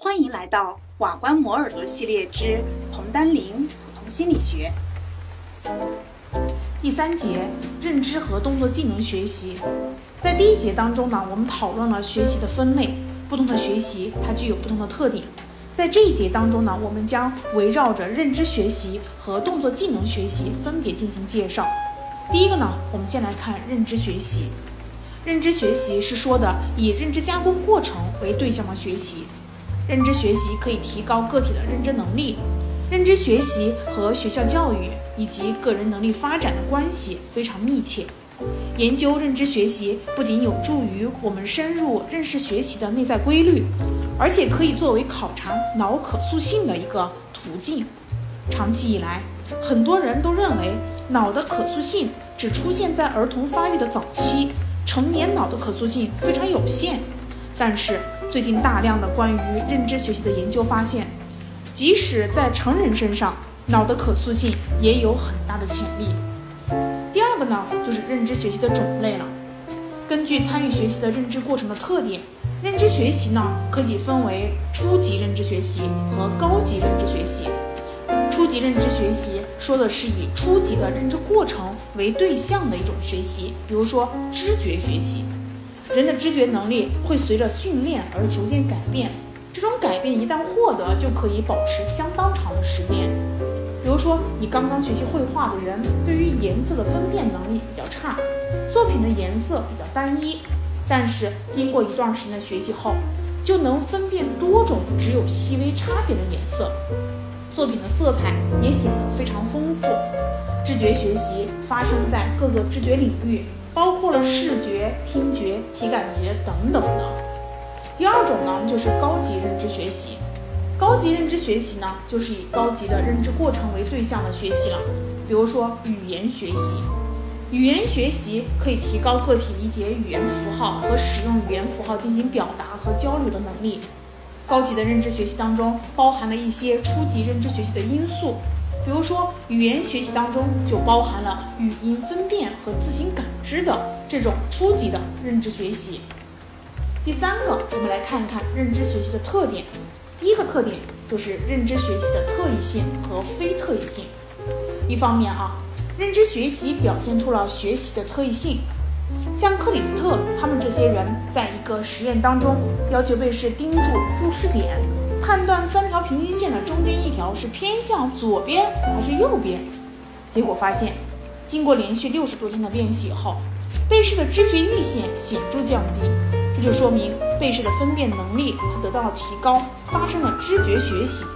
欢迎来到瓦官磨耳朵系列之彭丹林普通心理学第三节认知和动作技能学习。在第一节当中呢，我们讨论了学习的分类，不同的学习它具有不同的特点。在这一节当中呢，我们将围绕着认知学习和动作技能学习分别进行介绍。第一个呢，我们先来看认知学习。认知学习是说的以认知加工过程为对象的学习。认知学习可以提高个体的认知能力。认知学习和学校教育以及个人能力发展的关系非常密切。研究认知学习不仅有助于我们深入认识学习的内在规律，而且可以作为考察脑可塑性的一个途径。长期以来，很多人都认为脑的可塑性只出现在儿童发育的早期。成年脑的可塑性非常有限，但是最近大量的关于认知学习的研究发现，即使在成人身上，脑的可塑性也有很大的潜力。第二个呢，就是认知学习的种类了。根据参与学习的认知过程的特点，认知学习呢可以分为初级认知学习和高级认知学习。初级认知学习说的是以初级的认知过程为对象的一种学习，比如说知觉学习。人的知觉能力会随着训练而逐渐改变，这种改变一旦获得，就可以保持相当长的时间。比如说，你刚刚学习绘画的人，对于颜色的分辨能力比较差，作品的颜色比较单一，但是经过一段时间的学习后，就能分辨多种只有细微差别的颜色。作品的色彩也显得非常丰富。知觉学习发生在各个知觉领域，包括了视觉、听觉、体感觉等等的。第二种呢，就是高级认知学习。高级认知学习呢，就是以高级的认知过程为对象的学习了。比如说语言学习，语言学习可以提高个体理解语言符号和使用语言符号进行表达和交流的能力。高级的认知学习当中包含了一些初级认知学习的因素，比如说语言学习当中就包含了语音分辨和自行感知的这种初级的认知学习。第三个，我们来看一看认知学习的特点。第一个特点就是认知学习的特异性和非特异性。一方面啊，认知学习表现出了学习的特异性。像克里斯特他们这些人，在一个实验当中，要求被试盯住注视点，判断三条平均线的中间一条是偏向左边还是右边。结果发现，经过连续六十多天的练习后，被试的知觉阈限显著降低，这就说明被试的分辨能力它得到了提高，发生了知觉学习。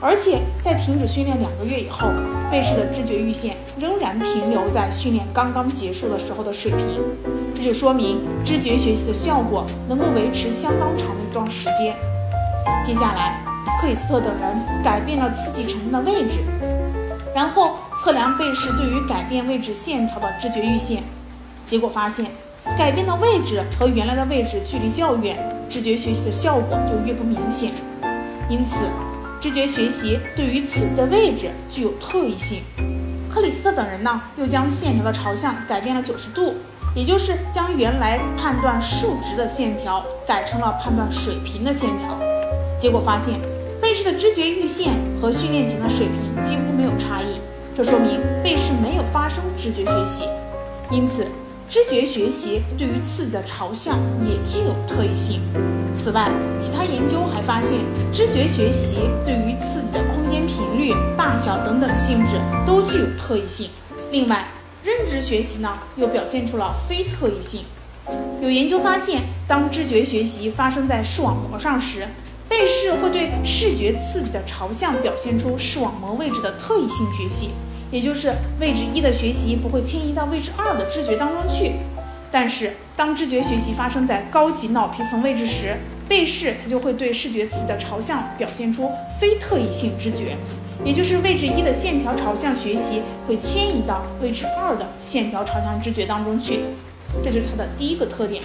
而且在停止训练两个月以后，被试的知觉阈限仍然停留在训练刚刚结束的时候的水平，这就说明知觉学习的效果能够维持相当长的一段时间。接下来，克里斯特等人改变了刺激产生的位置，然后测量被试对于改变位置线条的知觉阈限，结果发现，改变的位置和原来的位置距离较远，知觉学习的效果就越不明显。因此。知觉学习对于刺激的位置具有特异性。克里斯特等人呢，又将线条的朝向改变了九十度，也就是将原来判断竖直的线条改成了判断水平的线条。结果发现，被试的知觉阈限和训练前的水平几乎没有差异，这说明被试没有发生知觉学习。因此。知觉学习对于刺激的朝向也具有特异性。此外，其他研究还发现，知觉学习对于刺激的空间频率、大小等等性质都具有特异性。另外，认知学习呢又表现出了非特异性。有研究发现，当知觉学习发生在视网膜上时，被试会对视觉刺激的朝向表现出视网膜位置的特异性学习。也就是位置一的学习不会迁移到位置二的知觉当中去，但是当知觉学习发生在高级脑皮层位置时，被试它就会对视觉刺激的朝向表现出非特异性知觉，也就是位置一的线条朝向学习会迁移到位置二的线条朝向知觉当中去，这就是它的第一个特点。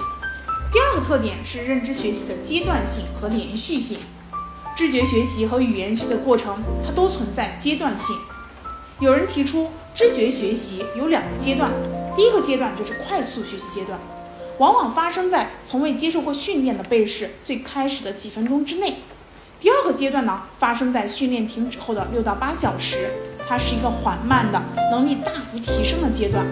第二个特点是认知学习的阶段性和连续性，知觉学习和语言学的过程它都存在阶段性。有人提出，知觉学习有两个阶段，第一个阶段就是快速学习阶段，往往发生在从未接受过训练的被试最开始的几分钟之内。第二个阶段呢，发生在训练停止后的六到八小时，它是一个缓慢的、能力大幅提升的阶段。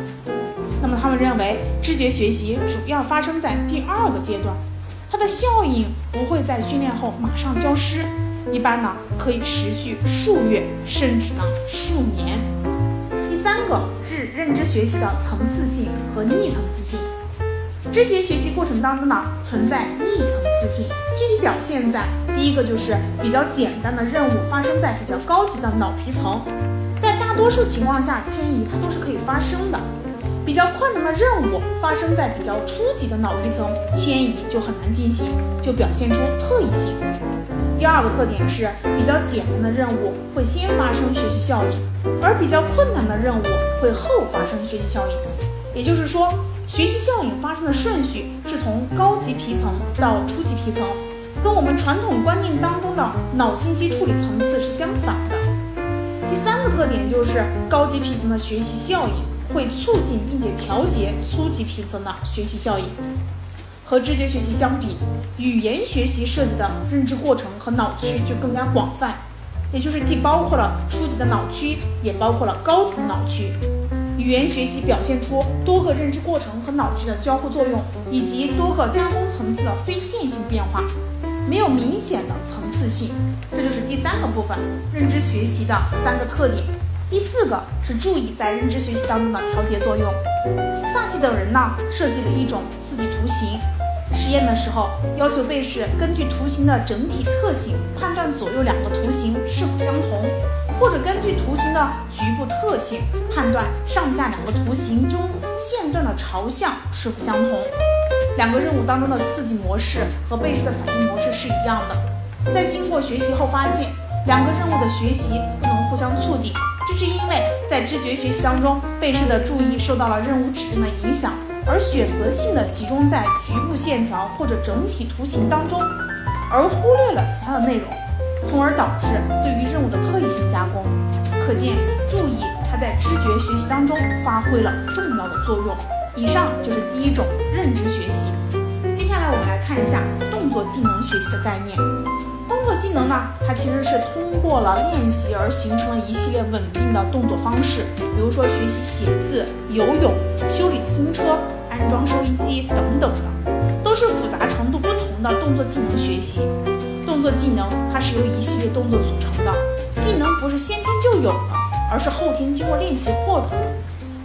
那么他们认为，知觉学习主要发生在第二个阶段，它的效应不会在训练后马上消失，一般呢可以持续数月，甚至呢数年。第三个是认知学习的层次性和逆层次性。知觉学习过程当中呢，存在逆层次性，具体表现在第一个就是比较简单的任务发生在比较高级的脑皮层，在大多数情况下迁移它都是可以发生的。比较困难的任务发生在比较初级的脑皮层，迁移就很难进行，就表现出特异性。第二个特点是比较简单的任务会先发生学习效应，而比较困难的任务会后发生学习效应。也就是说，学习效应发生的顺序是从高级皮层到初级皮层，跟我们传统观念当中的脑信息处理层次是相反的。第三个特点就是高级皮层的学习效应。会促进并且调节初级皮层的学习效应。和知觉学习相比，语言学习涉及的认知过程和脑区就更加广泛，也就是既包括了初级的脑区，也包括了高层脑区。语言学习表现出多个认知过程和脑区的交互作用，以及多个加工层次的非线性变化，没有明显的层次性。这就是第三个部分，认知学习的三个特点。第四个是注意在认知学习当中的调节作用。萨奇等人呢设计了一种刺激图形实验的时候，要求被试根据图形的整体特性判断左右两个图形是否相同，或者根据图形的局部特性判断上下两个图形中线段的朝向是否相同。两个任务当中的刺激模式和被试的反应模式是一样的。在经过学习后发现，两个任务的学习不能互相促进。是因为在知觉学习当中，被试的注意受到了任务指令的影响，而选择性的集中在局部线条或者整体图形当中，而忽略了其他的内容，从而导致对于任务的特异性加工。可见，注意它在知觉学习当中发挥了重要的作用。以上就是第一种认知学习。接下来我们来看一下动作技能学习的概念。动作技能呢，它其实是通过了练习而形成了一系列稳定的动作方式，比如说学习写字、游泳、修理自行车、安装收音机等等的，都是复杂程度不同的动作技能学习。动作技能它是由一系列动作组成的，技能不是先天就有的，而是后天经过练习获得的。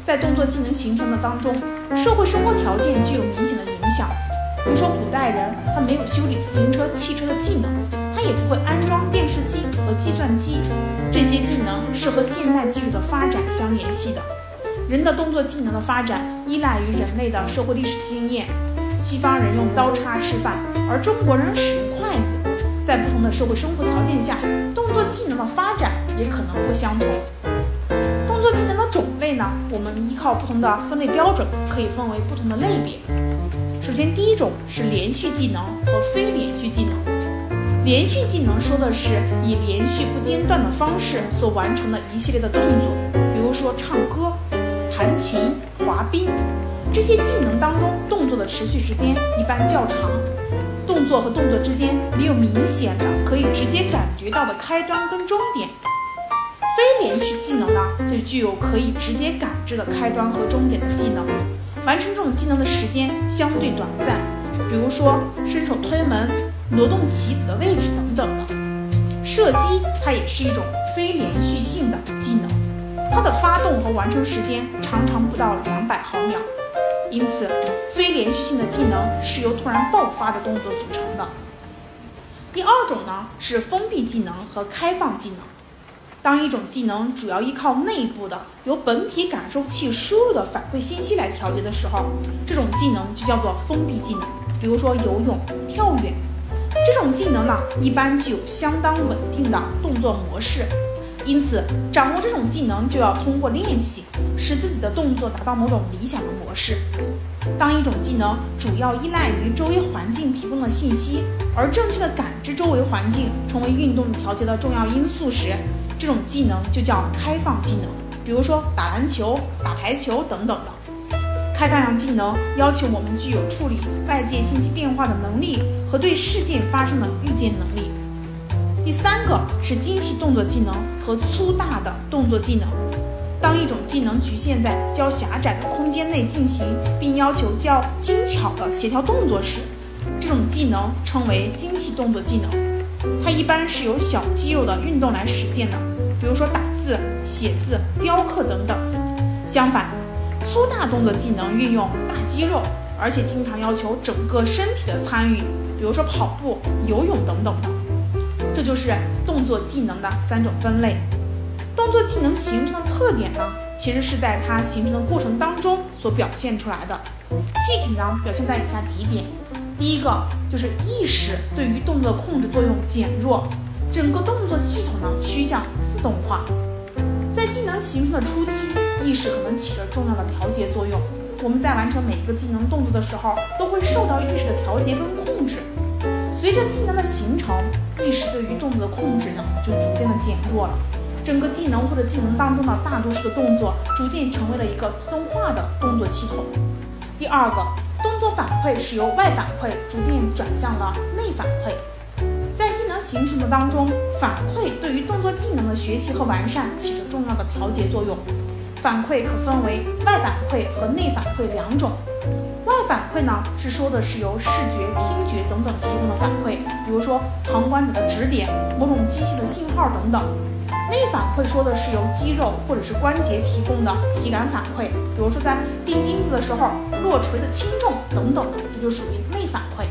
在动作技能形成的当中，社会生活条件具有明显的影响。比如说，古代人他没有修理自行车、汽车的技能，他也不会安装电视机和计算机，这些技能是和现代技术的发展相联系的。人的动作技能的发展依赖于人类的社会历史经验。西方人用刀叉吃饭，而中国人使用筷子。在不同的社会生活条件下，动作技能的发展也可能不相同。动作技能的种类呢，我们依靠不同的分类标准，可以分为不同的类别。首先，第一种是连续技能和非连续技能。连续技能说的是以连续不间断的方式所完成的一系列的动作，比如说唱歌、弹琴、滑冰。这些技能当中，动作的持续时间一般较长，动作和动作之间没有明显的可以直接感觉到的开端跟终点。非连续技能呢，就具有可以直接感知的开端和终点的技能。完成这种技能的时间相对短暂，比如说伸手推门、挪动棋子的位置等等的。射击它也是一种非连续性的技能，它的发动和完成时间常常不到两百毫秒，因此非连续性的技能是由突然爆发的动作组成的。第二种呢是封闭技能和开放技能。当一种技能主要依靠内部的由本体感受器输入的反馈信息来调节的时候，这种技能就叫做封闭技能。比如说游泳、跳远，这种技能呢一般具有相当稳定的动作模式，因此掌握这种技能就要通过练习，使自己的动作达到某种理想的模式。当一种技能主要依赖于周围环境提供的信息，而正确的感知周围环境成为运动调节的重要因素时，这种技能就叫开放技能，比如说打篮球、打排球等等。开放样技能要求我们具有处理外界信息变化的能力和对事件发生的预见能力。第三个是精细动作技能和粗大的动作技能。当一种技能局限在较狭窄的空间内进行，并要求较精巧的协调动作时，这种技能称为精细动作技能。它一般是由小肌肉的运动来实现的，比如说打字、写字、雕刻等等。相反，粗大动作技能运用大肌肉，而且经常要求整个身体的参与，比如说跑步、游泳等等的。这就是动作技能的三种分类。动作技能形成的特点呢，其实是在它形成的过程当中所表现出来的。具体呢，表现在以下几点：第一个就是意识对于动作的控制作用减弱，整个动作系统呢趋向自动化。在技能形成的初期，意识可能起着重要的调节作用。我们在完成每一个技能动作的时候，都会受到意识的调节跟控制。随着技能的形成，意识对于动作的控制呢，就逐渐的减弱了。整个技能或者技能当中的大多数的动作，逐渐成为了一个自动化的动作系统。第二个，动作反馈是由外反馈逐渐转向了内反馈。形成的当中，反馈对于动作技能的学习和完善起着重要的调节作用。反馈可分为外反馈和内反馈两种。外反馈呢，是说的是由视觉、听觉等等提供的反馈，比如说旁观者的指点、某种机器的信号等等。内反馈说的是由肌肉或者是关节提供的体感反馈，比如说在钉钉子的时候落锤的轻重等等，这就属于内反馈。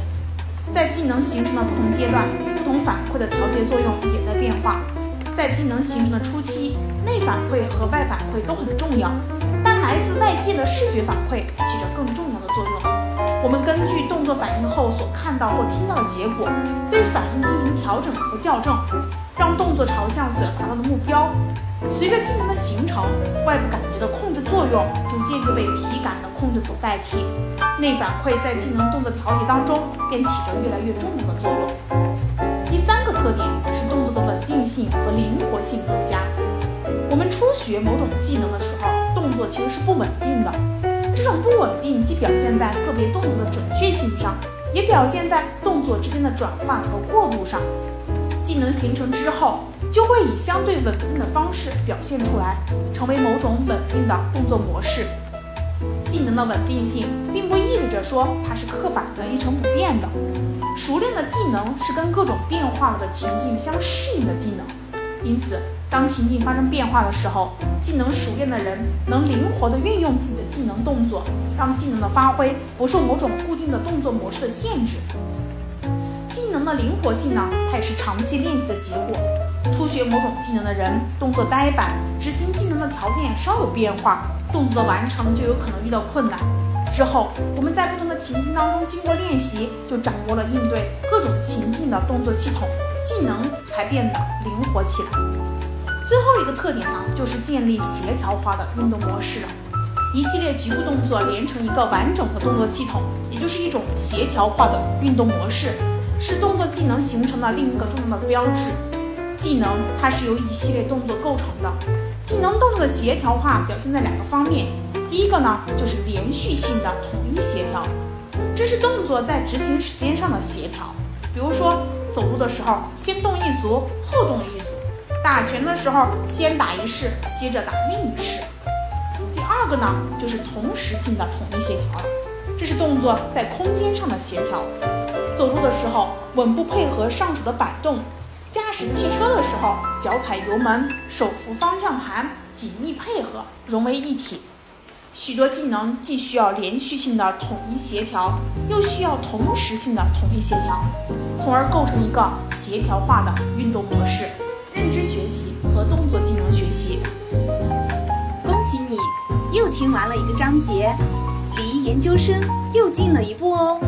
在技能形成的不同阶段，不同反馈的调节作用也在变化。在技能形成的初期，内反馈和外反馈都很重要，但来自外界的视觉反馈起着更重要的作用。我们根据动作反应后所看到或听到的结果，对反应进行调整和校正。让动作朝向所要达到的目标。随着技能的形成，外部感觉的控制作用逐渐就被体感的控制所代替。内反馈在技能动作调节当中便起着越来越重要的作用。第三个特点是动作的稳定性和灵活性增加。我们初学某种技能的时候，动作其实是不稳定的。这种不稳定既表现在个别动作的准确性上，也表现在动作之间的转换和过渡上。技能形成之后，就会以相对稳定的方式表现出来，成为某种稳定的动作模式。技能的稳定性，并不意味着说它是刻板的、一成不变的。熟练的技能是跟各种变化了的情境相适应的技能。因此，当情境发生变化的时候，技能熟练的人能灵活地运用自己的技能动作，让技能的发挥不受某种固定的动作模式的限制。技能的灵活性呢，它也是长期练习的结果。初学某种技能的人，动作呆板，执行技能的条件稍有变化，动作的完成就有可能遇到困难。之后，我们在不同的情境当中经过练习，就掌握了应对各种情境的动作系统，技能才变得灵活起来。最后一个特点呢，就是建立协调化的运动模式，一系列局部动作连成一个完整的动作系统，也就是一种协调化的运动模式。是动作技能形成的另一个重要的标志。技能它是由一系列动作构成的，技能动作的协调化表现在两个方面。第一个呢，就是连续性的统一协调，这是动作在执行时间上的协调。比如说，走路的时候先动一组，后动一组；打拳的时候先打一式，接着打另一式。第二个呢，就是同时性的统一协调，这是动作在空间上的协调。走路的时候，稳步配合上手的摆动；驾驶汽车的时候，脚踩油门，手扶方向盘，紧密配合，融为一体。许多技能既需要连续性的统一协调，又需要同时性的统一协调，从而构成一个协调化的运动模式。认知学习和动作技能学习。恭喜你，又听完了一个章节，离研究生又近了一步哦。